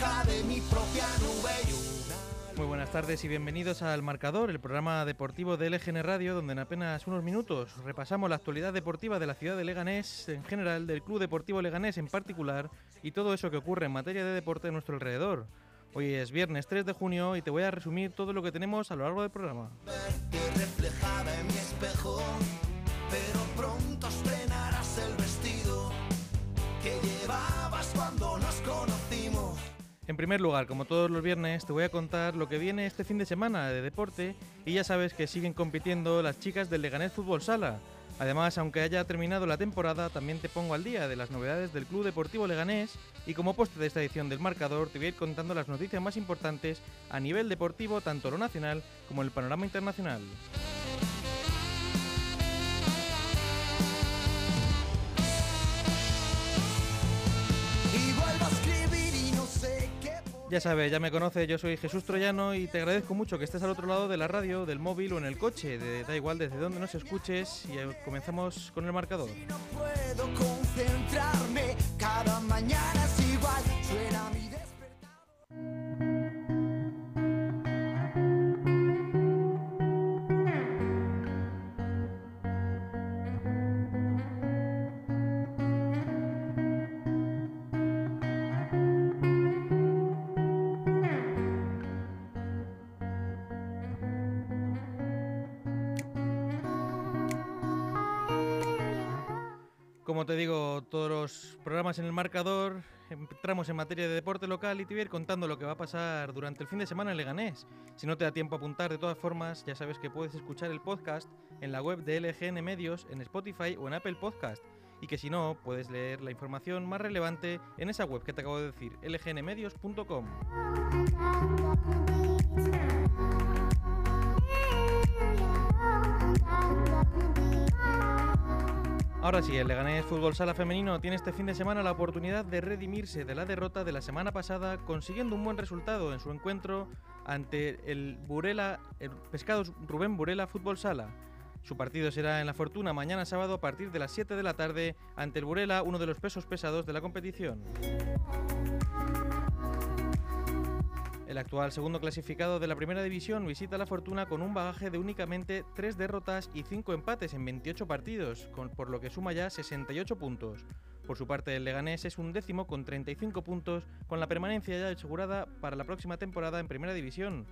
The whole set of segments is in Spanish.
Baja de mi propia nube. Muy buenas tardes y bienvenidos al Marcador, el programa deportivo de LGN Radio, donde en apenas unos minutos repasamos la actualidad deportiva de la ciudad de Leganés en general, del Club Deportivo Leganés en particular y todo eso que ocurre en materia de deporte a nuestro alrededor. Hoy es viernes 3 de junio y te voy a resumir todo lo que tenemos a lo largo del programa. reflejada en mi espejo, pero pronto estrenarás el vestido que conocimos. En primer lugar, como todos los viernes, te voy a contar lo que viene este fin de semana de deporte y ya sabes que siguen compitiendo las chicas del Leganés Fútbol Sala. Además, aunque haya terminado la temporada, también te pongo al día de las novedades del Club Deportivo Leganés y como postre de esta edición del marcador te voy a ir contando las noticias más importantes a nivel deportivo, tanto lo nacional como el panorama internacional. Ya sabes, ya me conoces, yo soy Jesús Troyano y te agradezco mucho que estés al otro lado de la radio, del móvil o en el coche, de- da igual desde donde nos escuches y eh, comenzamos con el marcador. No puedo concentrarme, cada mañana Como te digo, todos los programas en el marcador, entramos en materia de deporte local y te voy a ir contando lo que va a pasar durante el fin de semana en Leganés. Si no te da tiempo a apuntar, de todas formas, ya sabes que puedes escuchar el podcast en la web de LGN Medios, en Spotify o en Apple Podcast. Y que si no, puedes leer la información más relevante en esa web que te acabo de decir, lgnmedios.com. Ahora sí, el Leganés Fútbol Sala Femenino tiene este fin de semana la oportunidad de redimirse de la derrota de la semana pasada, consiguiendo un buen resultado en su encuentro ante el Burela, el Pescados Rubén Burela Fútbol Sala. Su partido será en la Fortuna mañana sábado a partir de las 7 de la tarde ante el Burela, uno de los pesos pesados de la competición. El actual segundo clasificado de la primera división visita la Fortuna con un bagaje de únicamente 3 derrotas y 5 empates en 28 partidos, por lo que suma ya 68 puntos. Por su parte, el Leganés es un décimo con 35 puntos, con la permanencia ya asegurada para la próxima temporada en primera división.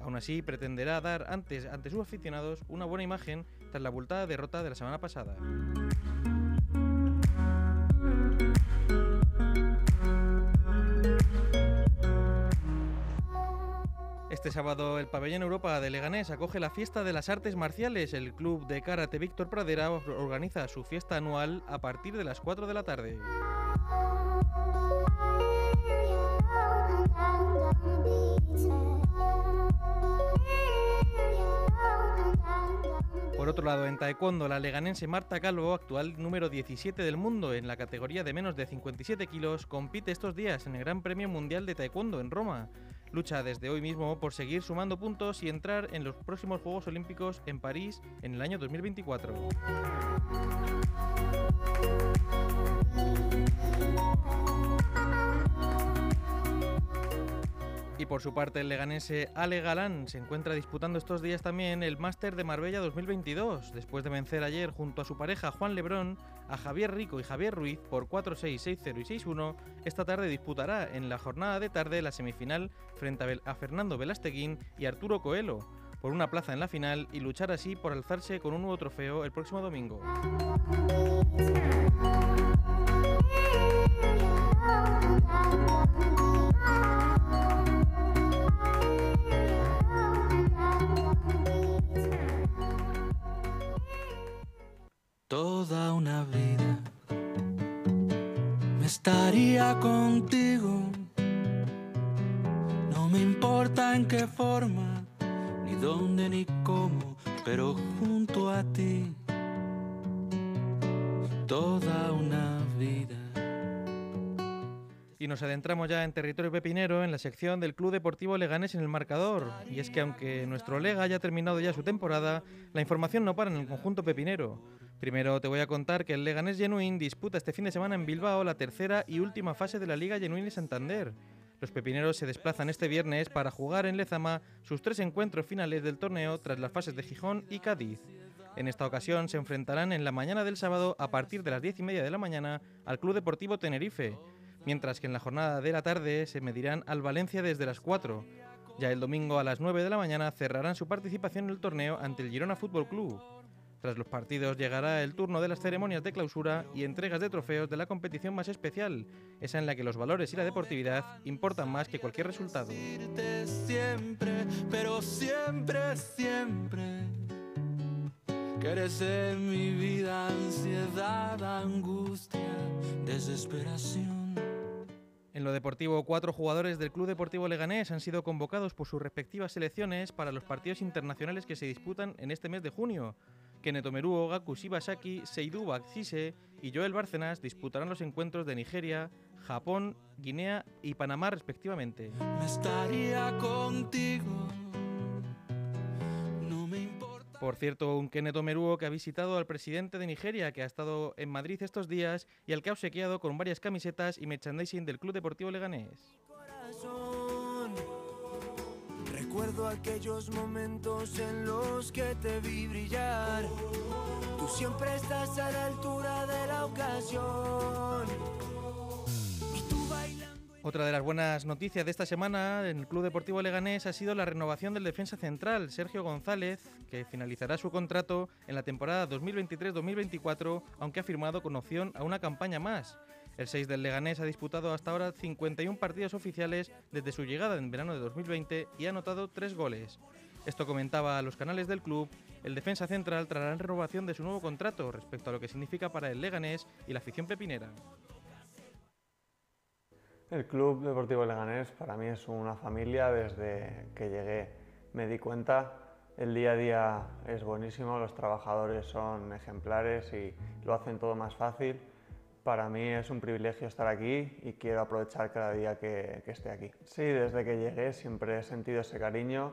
Aún así, pretenderá dar antes ante sus aficionados una buena imagen tras la abultada derrota de la semana pasada. Este sábado el pabellón Europa de Leganés acoge la fiesta de las artes marciales. El club de karate Víctor Pradera organiza su fiesta anual a partir de las 4 de la tarde. Por otro lado, en taekwondo, la leganense Marta Calvo, actual número 17 del mundo en la categoría de menos de 57 kilos, compite estos días en el Gran Premio Mundial de Taekwondo en Roma. Lucha desde hoy mismo por seguir sumando puntos y entrar en los próximos Juegos Olímpicos en París en el año 2024. Y por su parte, el leganense Ale Galán se encuentra disputando estos días también el Máster de Marbella 2022, después de vencer ayer junto a su pareja Juan Lebrón a Javier Rico y Javier Ruiz por 4-6, 6-0 y 6-1. Esta tarde disputará en la jornada de tarde la semifinal frente a Fernando Velasteguín y Arturo Coelho por una plaza en la final y luchar así por alzarse con un nuevo trofeo el próximo domingo. Toda una vida me estaría contigo No me importa en qué forma, ni dónde ni cómo, pero junto a ti toda una vida. Y nos adentramos ya en territorio pepinero en la sección del Club Deportivo Leganés en el marcador. Y es que aunque nuestro Lega haya terminado ya su temporada, la información no para en el conjunto pepinero. Primero te voy a contar que el Leganés Genuín disputa este fin de semana en Bilbao la tercera y última fase de la Liga Genuín y Santander. Los pepineros se desplazan este viernes para jugar en Lezama sus tres encuentros finales del torneo tras las fases de Gijón y Cádiz. En esta ocasión se enfrentarán en la mañana del sábado a partir de las 10 y media de la mañana al Club Deportivo Tenerife, mientras que en la jornada de la tarde se medirán al Valencia desde las 4. Ya el domingo a las 9 de la mañana cerrarán su participación en el torneo ante el Girona Fútbol Club. Tras los partidos llegará el turno de las ceremonias de clausura y entregas de trofeos de la competición más especial, esa en la que los valores y la deportividad importan más que cualquier resultado. Siempre, pero siempre, siempre que eres en mi vida ansiedad, angustia, desesperación. En lo deportivo, cuatro jugadores del Club Deportivo Leganés han sido convocados por sus respectivas selecciones para los partidos internacionales que se disputan en este mes de junio. Keneto Meruo, Gaku Shibasaki, Seidou Baxise y Joel Bárcenas disputarán los encuentros de Nigeria, Japón, Guinea y Panamá respectivamente. Me estaría contigo. Por cierto, un Keneto Meruo que ha visitado al presidente de Nigeria, que ha estado en Madrid estos días y al que ha obsequiado con varias camisetas y merchandising del Club Deportivo Leganés. Recuerdo aquellos momentos en los que te vi brillar. Tú siempre estás a la altura de la ocasión. Otra de las buenas noticias de esta semana en el Club Deportivo Leganés ha sido la renovación del defensa central, Sergio González, que finalizará su contrato en la temporada 2023-2024, aunque ha firmado con opción a una campaña más. El 6 del Leganés ha disputado hasta ahora 51 partidos oficiales desde su llegada en verano de 2020 y ha anotado 3 goles. Esto comentaba a los canales del club el defensa central tras la renovación de su nuevo contrato respecto a lo que significa para el Leganés y la afición pepinera. El Club Deportivo Leganés para mí es una familia desde que llegué. Me di cuenta, el día a día es buenísimo, los trabajadores son ejemplares y lo hacen todo más fácil. Para mí es un privilegio estar aquí y quiero aprovechar cada día que, esté aquí. Sí, desde que llegué siempre he sentido ese cariño,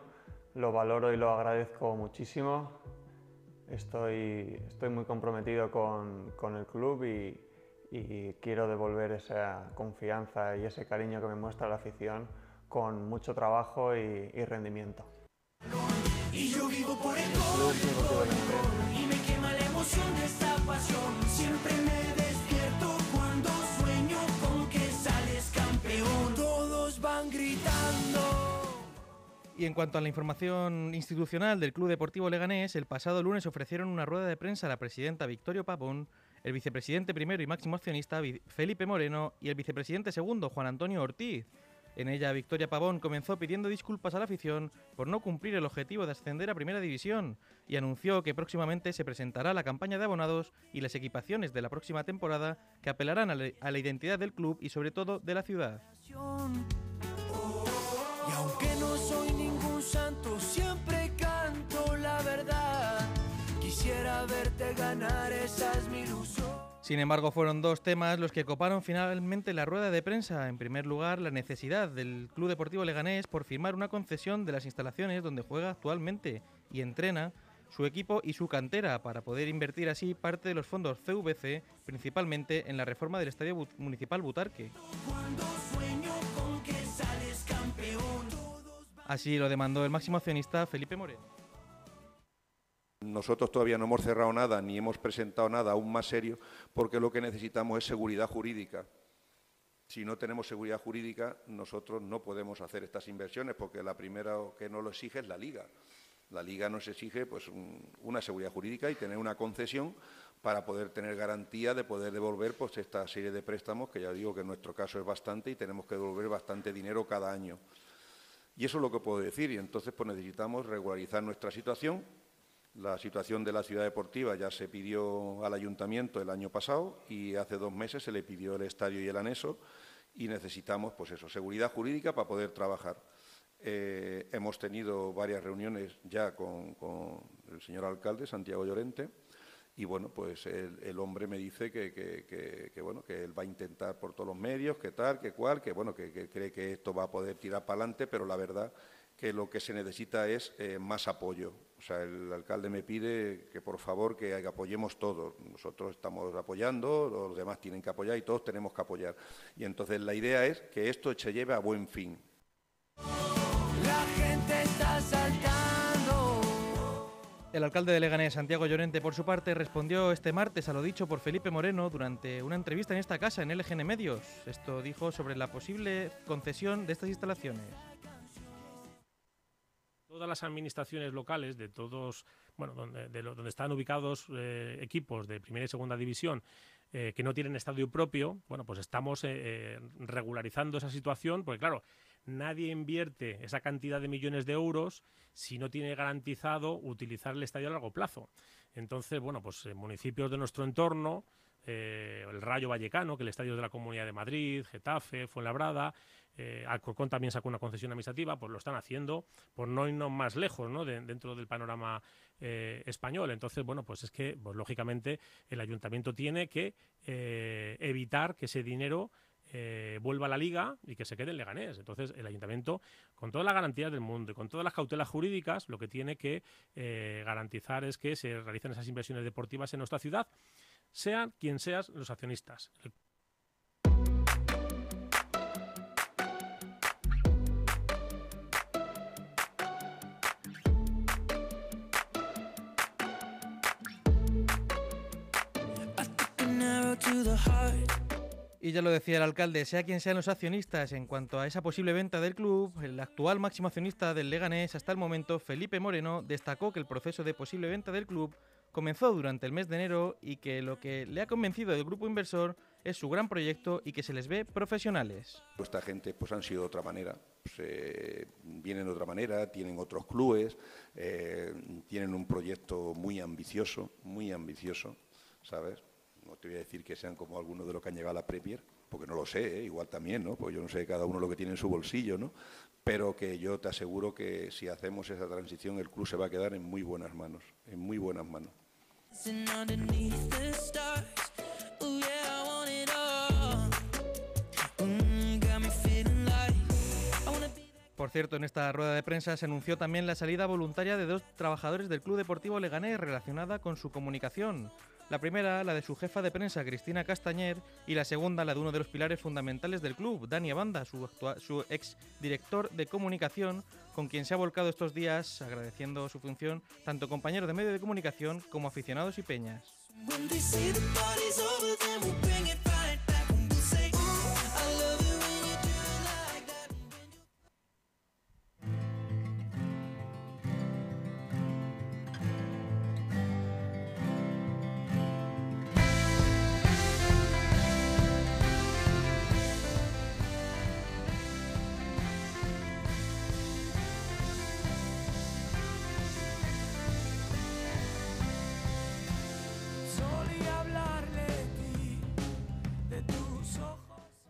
lo valoro y lo agradezco muchísimo. Estoy, estoy muy comprometido con, con el club y, y quiero devolver esa confianza y ese cariño que me muestra la afición con mucho trabajo y, y rendimiento. Y yo vivo por el y me quema la emoción de esta pasión. Siempre me despierto cuando sueño con que sales campeón. Todos van gritando. Y en cuanto a la información institucional del Club Deportivo Leganés, el pasado lunes ofrecieron una rueda de prensa a la presidenta Victorio Pavón el vicepresidente primero y máximo accionista Felipe Moreno y el vicepresidente segundo Juan Antonio Ortiz. En ella, Victoria Pavón comenzó pidiendo disculpas a la afición por no cumplir el objetivo de ascender a Primera División y anunció que próximamente se presentará la campaña de abonados y las equipaciones de la próxima temporada que apelarán a la, identidad del club y sobre todo de la ciudad. Y aunque no soy ningún santo, siempre canto la verdad. Quisiera verte ganar, esa es sin embargo, fueron dos temas los que coparon finalmente la rueda de prensa. En primer lugar, la necesidad del Club Deportivo Leganés por firmar una concesión de las instalaciones donde juega actualmente y entrena su equipo y su cantera para poder invertir así parte de los fondos CVC, principalmente en la reforma del Estadio Municipal Butarque. Así lo demandó el máximo accionista Felipe Moreno. Nosotros todavía no hemos cerrado nada ni hemos presentado nada aún más serio porque lo que necesitamos es seguridad jurídica. Si no tenemos seguridad jurídica, nosotros no podemos hacer estas inversiones porque la primera que nos lo exige es la Liga. La Liga nos exige pues, una seguridad jurídica y tener una concesión para poder tener garantía de poder devolver pues, esta serie de préstamos, que ya digo que en nuestro caso es bastante y tenemos que devolver bastante dinero cada año. Y eso es lo que puedo decir. Y entonces pues, necesitamos regularizar nuestra situación la situación de la ciudad deportiva ya se pidió al ayuntamiento el año pasado y hace dos meses se le pidió el estadio y el anexo y necesitamos, pues eso, seguridad jurídica para poder trabajar. Eh, hemos tenido varias reuniones ya con, el señor alcalde, Santiago Llorente, y bueno, pues el, hombre me dice que, bueno, que él va a intentar por todos los medios, que tal, que cual, que bueno, que, cree que esto va a poder tirar para adelante, pero la verdad que lo que se necesita es eh, más apoyo. O sea, el alcalde me pide que por favor que apoyemos todos. Nosotros estamos apoyando, los demás tienen que apoyar y todos tenemos que apoyar. Y entonces la idea es que esto se lleve a buen fin. La gente está saltando. El alcalde de Leganés, Santiago Llorente, por su parte, respondió este martes a lo dicho por Felipe Moreno durante una entrevista en esta casa, en LGN Medios. Esto dijo sobre la posible concesión de estas instalaciones todas las administraciones locales de todos, bueno, donde, donde están ubicados eh, equipos de primera y segunda división eh, que no tienen estadio propio, bueno, pues estamos eh, regularizando esa situación, porque claro, nadie invierte esa cantidad de millones de euros si no tiene garantizado utilizar el estadio a largo plazo. Entonces, bueno, pues municipios de nuestro entorno, el Rayo Vallecano, que el estadio de la Comunidad de Madrid, Getafe, Fuenlabrada, eh, también sacó una concesión administrativa, pues lo están haciendo por no irnos más lejos dentro del panorama eh, español. Entonces, bueno, pues es que, pues, lógicamente, el ayuntamiento tiene que eh, evitar que ese dinero eh, vuelva a la liga y que se quede en Leganés. Entonces, el ayuntamiento, con todas las garantías del mundo y con todas las cautelas jurídicas, lo que tiene que garantizar es que se realicen esas inversiones deportivas en nuestra ciudad, sean quien sean los accionistas. Y ya lo decía el alcalde, sea quien sean los accionistas, en cuanto a esa posible venta del club, el actual máximo accionista del Leganés hasta el momento, Felipe Moreno, destacó que el proceso de posible venta del club comenzó durante el mes de enero y que lo que le ha convencido del grupo inversor es su gran proyecto y que se les ve profesionales. Esta gente pues han sido de otra manera, pues, eh, vienen de otra manera, tienen otros clubes, eh, tienen un proyecto muy ambicioso, muy ambicioso, ¿sabes? No te voy a decir que sean como algunos de los que han llegado a la Premier, porque no lo sé, ¿eh? igual también, ¿no? Pues yo no sé cada uno lo que tiene en su bolsillo, ¿no? Pero que yo te aseguro que si hacemos esa transición, el club se va a quedar en muy buenas manos, en muy buenas manos. Por cierto, en esta rueda de prensa se anunció también la salida voluntaria de dos trabajadores del Club Deportivo Leganés relacionada con su comunicación. La primera, la de su jefa de prensa, Cristina Castañer, y la segunda, la de uno de los pilares fundamentales del club, Dani Abanda, su, su ex director de comunicación, con quien se ha volcado estos días, agradeciendo su función, tanto compañeros de medio de comunicación como aficionados y peñas.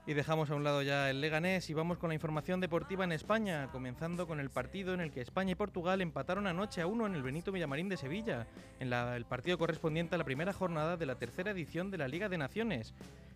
Y dejamos a un lado ya el Leganés y vamos con la información deportiva en España, comenzando con el partido en el que España y Portugal empataron anoche a uno en el Benito Villamarín de Sevilla, en el partido correspondiente a la primera jornada de la tercera edición de la Liga de Naciones,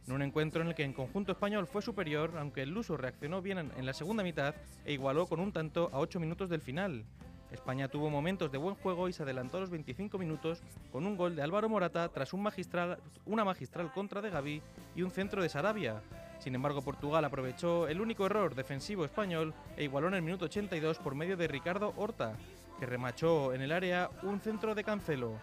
en un encuentro en el que en conjunto español fue superior, aunque el Luso reaccionó bien en la segunda mitad e igualó con un tanto a ocho minutos del final. España tuvo momentos de buen juego y se adelantó a los 25 minutos con un gol de Álvaro Morata tras un magistral, una magistral contra de Gaby y un centro de Sarabia. Sin embargo, Portugal aprovechó el único error defensivo español e igualó en el minuto 82 por medio de Ricardo Horta, que remachó en el área un centro de Cancelo.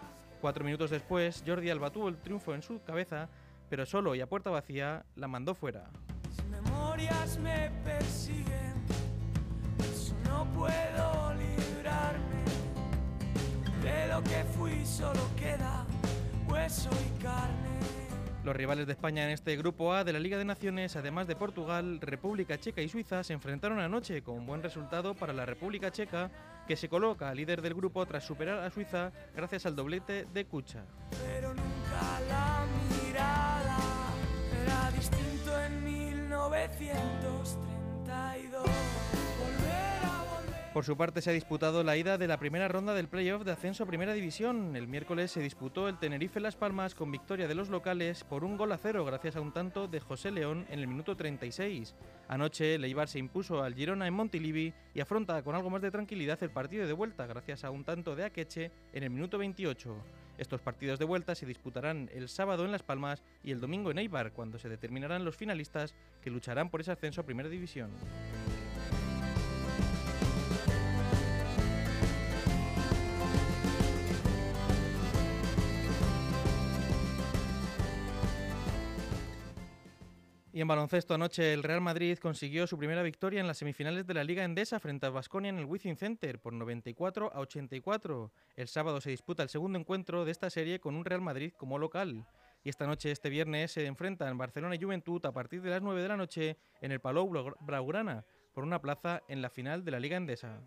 Cuatro minutos después, Jordi Alba tuvo el triunfo en su cabeza, pero solo y a puerta vacía la mandó fuera. Los rivales de España en este grupo A de la Liga de Naciones, además de Portugal, República Checa y Suiza, se enfrentaron anoche con un buen resultado para la República Checa, que se coloca líder del grupo tras superar a Suiza gracias al doblete de Kucha. Pero nunca la mirada era distinto en 1932. Por su parte se ha disputado la ida de la primera ronda del playoff de ascenso a Primera División. El miércoles se disputó el Tenerife Las Palmas con victoria de los locales por un gol a cero gracias a un tanto de José León en el minuto 36. Anoche el Eibar se impuso al Girona en Montilivi y afronta con algo más de tranquilidad el partido de vuelta gracias a un tanto de Akeche en el minuto 28. Estos partidos de vuelta se disputarán el sábado en Las Palmas y el domingo en Eibar, cuando se determinarán los finalistas que lucharán por ese ascenso a Primera División. Y en baloncesto anoche el Real Madrid consiguió su primera victoria en las semifinales de la Liga Endesa frente al Vasconia en el Wizzing Center por 94 a 84. El sábado se disputa el segundo encuentro de esta serie con un Real Madrid como local. Y esta noche, este viernes, se enfrentan Barcelona y Juventud a partir de las 9 de la noche en el Palau Blaugrana por una plaza en la final de la Liga Endesa.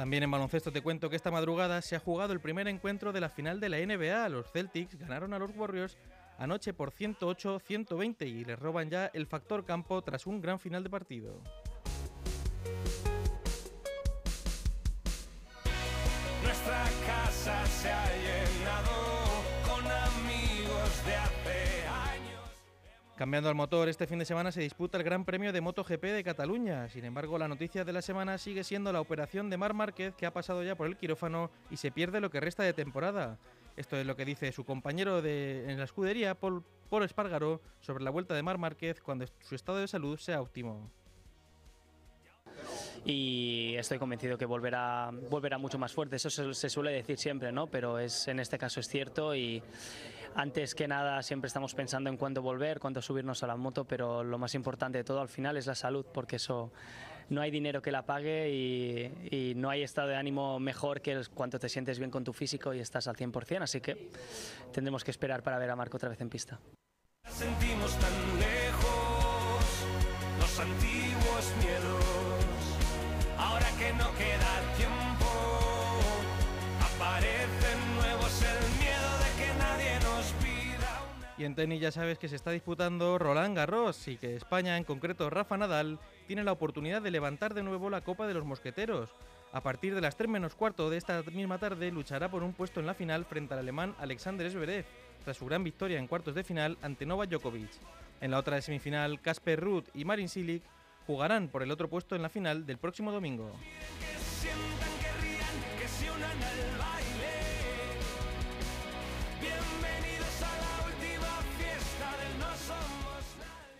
También en baloncesto te cuento que esta madrugada se ha jugado el primer encuentro de la final de la NBA. Los Celtics ganaron a los Warriors anoche por 108-120 y les roban ya el factor campo tras un gran final de partido. Nuestra casa se ha llenado con amigos de. Cambiando al motor, este fin de semana se disputa el Gran Premio de MotoGP de Cataluña. Sin embargo, la noticia de la semana sigue siendo la operación de Mar Márquez, que ha pasado ya por el quirófano y se pierde lo que resta de temporada. Esto es lo que dice su compañero de, en la escudería, Paul, Paul Espargaró, sobre la vuelta de Mar Márquez cuando su estado de salud sea óptimo. Y estoy convencido que volverá, volverá mucho más fuerte. Eso se, se suele decir siempre, ¿no? Pero es, en este caso es cierto y antes que nada siempre estamos pensando en cuándo volver, cuándo subirnos a la moto, pero lo más importante de todo al final es la salud, porque eso no hay dinero que la pague y, y no hay estado de ánimo mejor que cuando te sientes bien con tu físico y estás al 100%, así que tendremos que esperar para ver a Marco otra vez en pista. Sentimos tan lejos los antiguos Y en tenis ya sabes que se está disputando Roland Garros y que España, en concreto Rafa Nadal, tiene la oportunidad de levantar de nuevo la Copa de los Mosqueteros. A partir de las 3 menos cuarto de esta misma tarde luchará por un puesto en la final frente al alemán Alexander Zverev, tras su gran victoria en cuartos de final ante Novak Djokovic. En la otra semifinal, Casper Ruud y Marin Cilic jugarán por el otro puesto en la final del próximo domingo.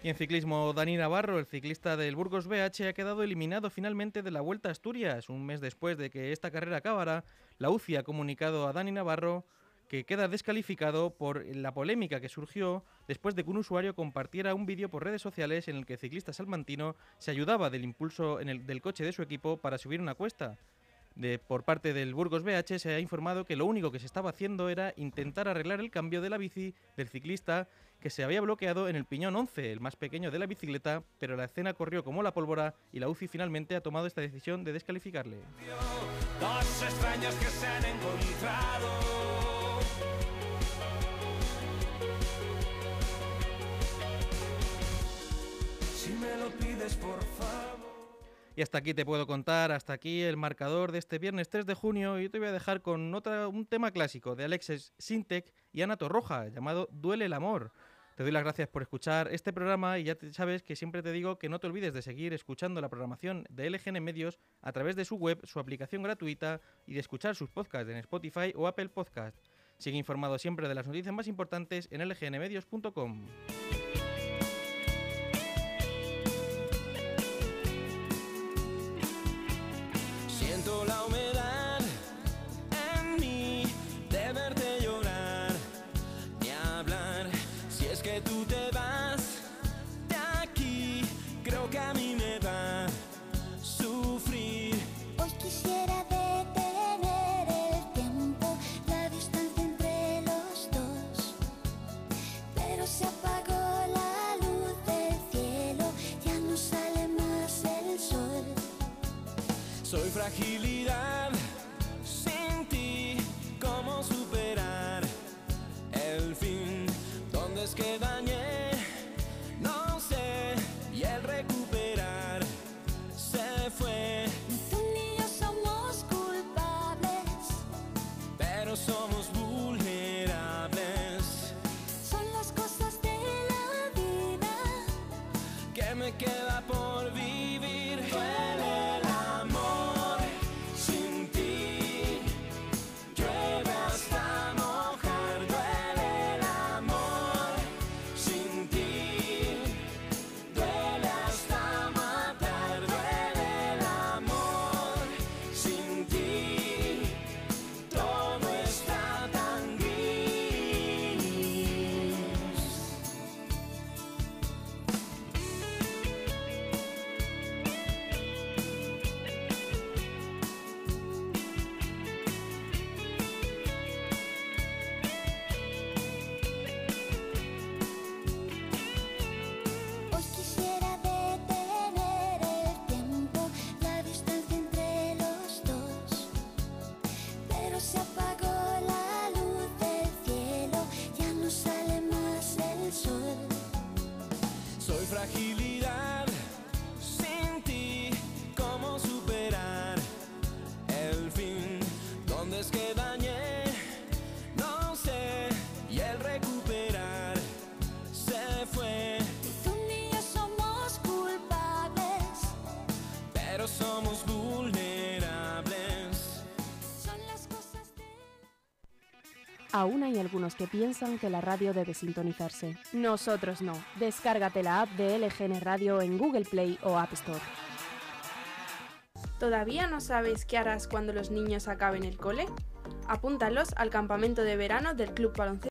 Y en ciclismo, Dani Navarro, el ciclista del Burgos BH, ha quedado eliminado finalmente de la Vuelta a Asturias. Un mes después de que esta carrera acabara, la UCI ha comunicado a Dani Navarro que queda descalificado por la polémica que surgió después de que un usuario compartiera un vídeo por redes sociales en el que el ciclista salmantino se ayudaba del impulso del coche de su equipo para subir una cuesta. Por parte del Burgos BH se ha informado que lo único que se estaba haciendo era intentar arreglar el cambio de la bici del ciclista que se había bloqueado en el piñón 11, el más pequeño de la bicicleta, pero la escena corrió como la pólvora y la UCI finalmente ha tomado esta decisión de descalificarle. Dos extraños que se han encontrado. Si me lo pides, por favor. Y hasta aquí te puedo contar, hasta aquí el marcador de este viernes 3 de junio y te voy a dejar con otra, un tema clásico de Alexis Sintek y Ana Torroja llamado Duele el amor. Te doy las gracias por escuchar este programa y ya te- sabes que siempre te digo que no te olvides de seguir escuchando la programación de LGN Medios a través de su web, su aplicación gratuita y de escuchar sus podcasts en Spotify o Apple Podcast. Sigue informado siempre de las noticias más importantes en lgnmedios.com. fragilidad sin ti, ¿cómo superar fragilidad. Aún hay algunos que piensan que la radio debe sintonizarse. Nosotros no. Descárgate la app de LGN Radio en Google Play o App Store. ¿Todavía no sabes qué harás cuando los niños acaben el cole? Apúntalos al campamento de verano del Club Baloncesto